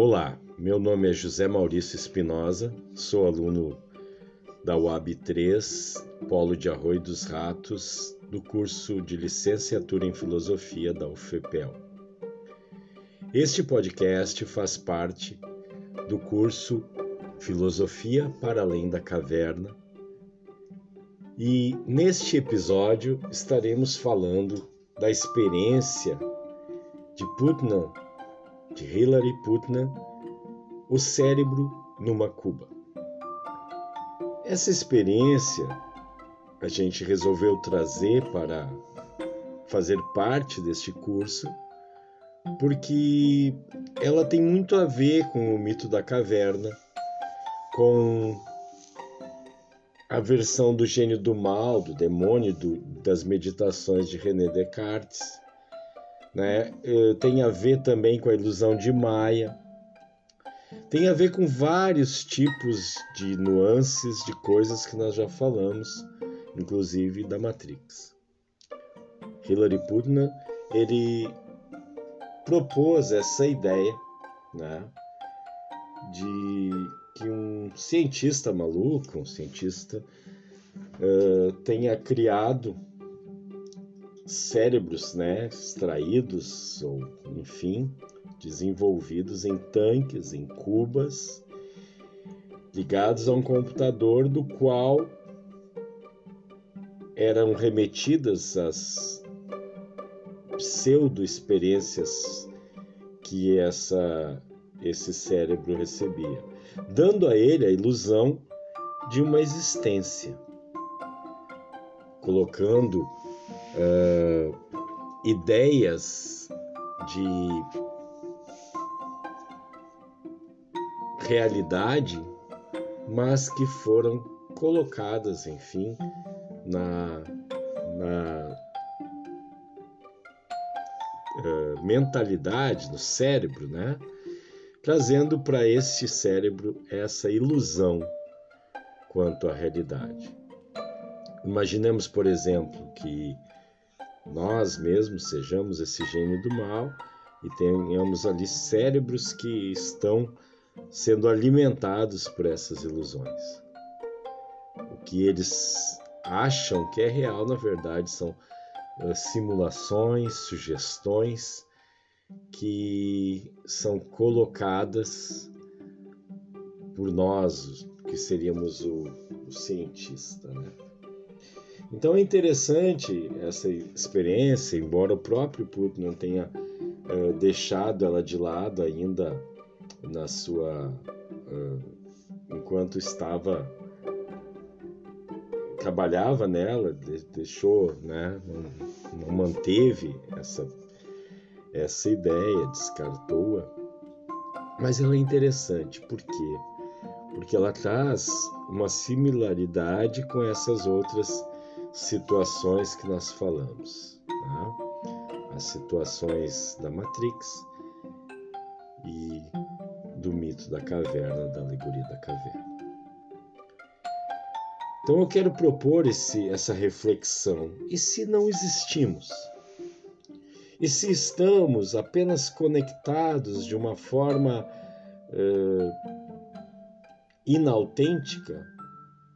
Olá, meu nome é José Maurício Espinosa, sou aluno da UAB 3, Polo de Arroio dos Ratos, do curso de Licenciatura em Filosofia da UFPEL. Este podcast faz parte do curso Filosofia para Além da Caverna e neste episódio estaremos falando da experiência de Putnam, de Hilary Putnam, o cérebro numa cuba. Essa experiência a gente resolveu trazer para fazer parte deste curso porque ela tem muito a ver com o mito da caverna, com a versão do gênio do mal, do demônio, do, das meditações de René Descartes. Né? Eh, tem a ver também com a ilusão de Maia. Tem a ver com vários tipos de nuances de coisas que nós já falamos, inclusive da Matrix. Hilary Putnam ele propôs essa ideia né, de que um cientista maluco, um cientista, uh, tenha criado cérebros né, extraídos ou, enfim, desenvolvidos em tanques, em cubas, ligados a um computador do qual eram remetidas as pseudo-experiências que essa, esse cérebro recebia dando a ele a ilusão de uma existência, colocando uh, ideias de realidade, mas que foram colocadas, enfim, na, na uh, mentalidade, no cérebro, né? trazendo para este cérebro essa ilusão quanto à realidade. Imaginemos, por exemplo, que nós mesmos sejamos esse gênio do mal e tenhamos ali cérebros que estão sendo alimentados por essas ilusões. O que eles acham que é real, na verdade, são simulações, sugestões que são colocadas por nós, que seríamos o, o cientista. Né? Então é interessante essa experiência, embora o próprio Putin não tenha uh, deixado ela de lado ainda na sua. Uh, enquanto estava. trabalhava nela, deixou, né, não, não manteve essa essa ideia, descartou-a. Mas ela é interessante, por quê? Porque ela traz uma similaridade com essas outras situações que nós falamos. Né? As situações da Matrix e do mito da caverna, da alegoria da caverna. Então eu quero propor esse, essa reflexão. E se não existimos? E se estamos apenas conectados de uma forma uh, inautêntica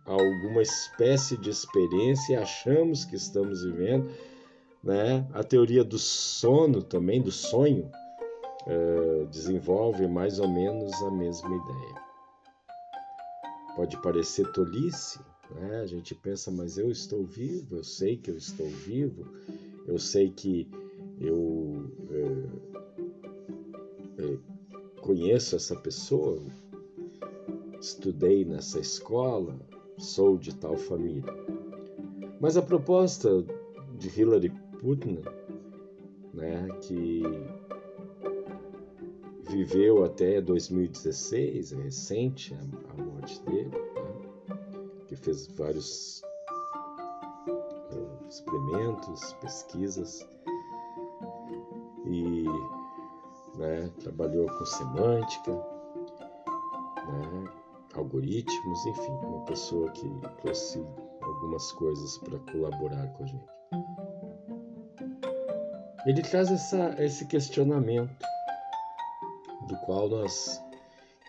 alguma espécie de experiência e achamos que estamos vivendo, né? A teoria do sono também, do sonho, uh, desenvolve mais ou menos a mesma ideia. Pode parecer tolice, né? A gente pensa, mas eu estou vivo, eu sei que eu estou vivo, eu sei que eu é, é, conheço essa pessoa, estudei nessa escola, sou de tal família. Mas a proposta de Hillary Putnam, né, que viveu até 2016, é recente a, morte dele, né, que fez vários uh, experimentos, pesquisas e né, trabalhou com semântica, né, algoritmos, enfim, uma pessoa que trouxe algumas coisas para colaborar com a gente. Ele traz essa, esse questionamento do qual nós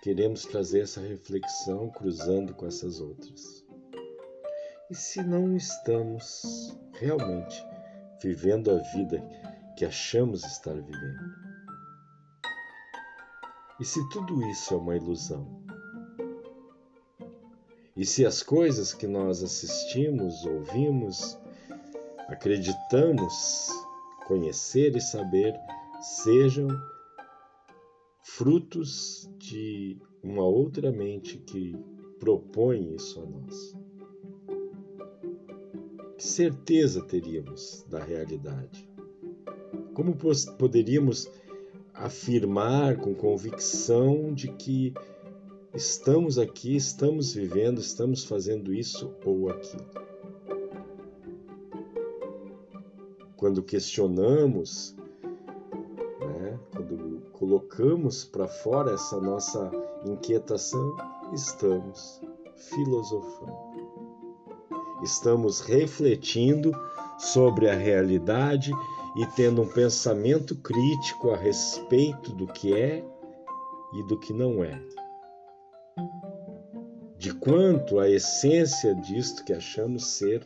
queremos trazer essa reflexão cruzando com essas outras. E se não estamos realmente vivendo a vida que achamos estar vivendo? E se tudo isso é uma ilusão? E se as coisas que nós assistimos, ouvimos, acreditamos conhecer e saber sejam frutos de uma outra mente que propõe isso a nós? Que certeza teríamos da realidade? Como poderíamos afirmar com convicção de que estamos aqui, estamos vivendo, estamos fazendo isso ou aquilo? Quando questionamos, né, quando colocamos para fora essa nossa inquietação, estamos filosofando. Estamos refletindo sobre a realidade e tendo um pensamento crítico a respeito do que é e do que não é. De quanto a essência disto que achamos ser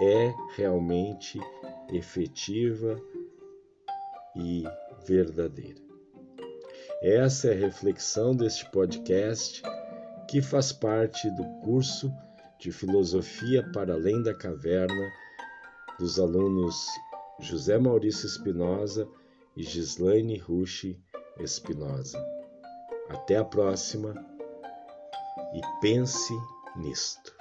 é realmente efetiva e verdadeira. Essa é a reflexão deste podcast que faz parte do curso de Filosofia para Além da Caverna dos alunos José Maurício Espinosa e Gislaine Rushi Espinosa. Até a próxima e pense nisto.